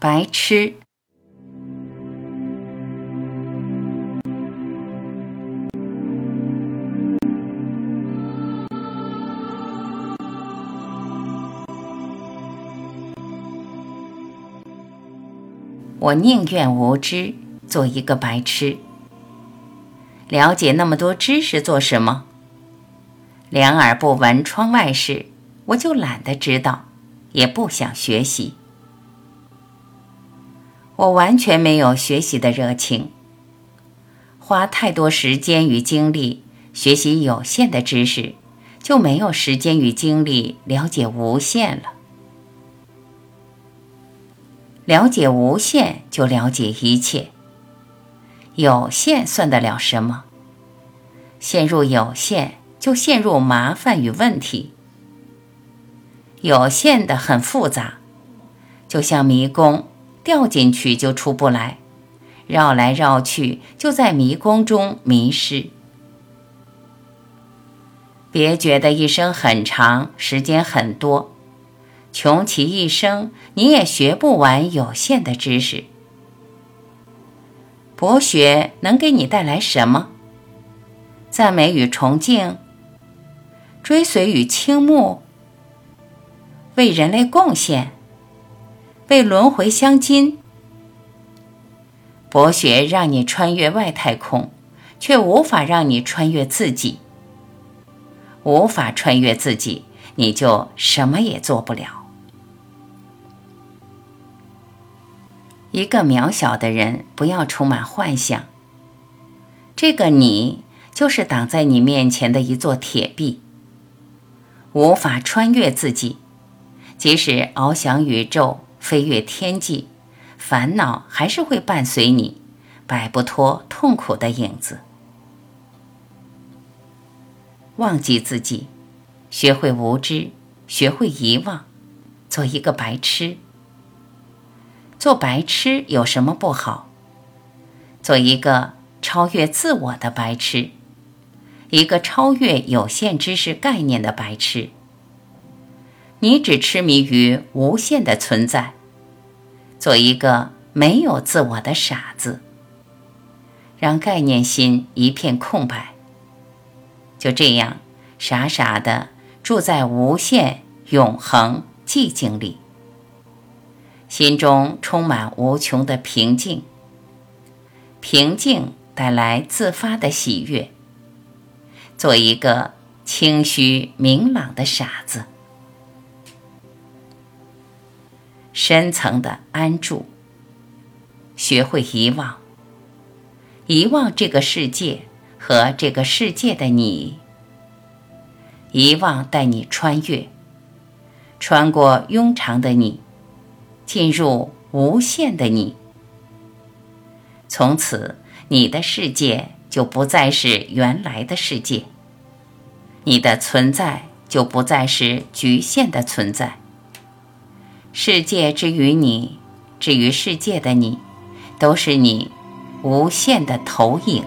白痴。我宁愿无知，做一个白痴。了解那么多知识做什么？两耳不闻窗外事，我就懒得知道，也不想学习。我完全没有学习的热情，花太多时间与精力学习有限的知识，就没有时间与精力了解无限了。了解无限，就了解一切。有限算得了什么？陷入有限，就陷入麻烦与问题。有限的很复杂，就像迷宫，掉进去就出不来，绕来绕去，就在迷宫中迷失。别觉得一生很长，时间很多。穷其一生，你也学不完有限的知识。博学能给你带来什么？赞美与崇敬，追随与倾慕，为人类贡献，为轮回镶金。博学让你穿越外太空，却无法让你穿越自己。无法穿越自己，你就什么也做不了。一个渺小的人，不要充满幻想。这个你，就是挡在你面前的一座铁壁，无法穿越自己。即使翱翔宇宙，飞越天际，烦恼还是会伴随你，摆不脱痛苦的影子。忘记自己，学会无知，学会遗忘，做一个白痴。做白痴有什么不好？做一个超越自我的白痴，一个超越有限知识概念的白痴。你只痴迷于无限的存在，做一个没有自我的傻子，让概念心一片空白。就这样傻傻的住在无限永恒寂静里。心中充满无穷的平静，平静带来自发的喜悦。做一个清虚明朗的傻子，深层的安住，学会遗忘，遗忘这个世界和这个世界的你，遗忘带你穿越，穿过庸常的你。进入无限的你，从此你的世界就不再是原来的世界，你的存在就不再是局限的存在。世界之于你，至于世界的你，都是你无限的投影。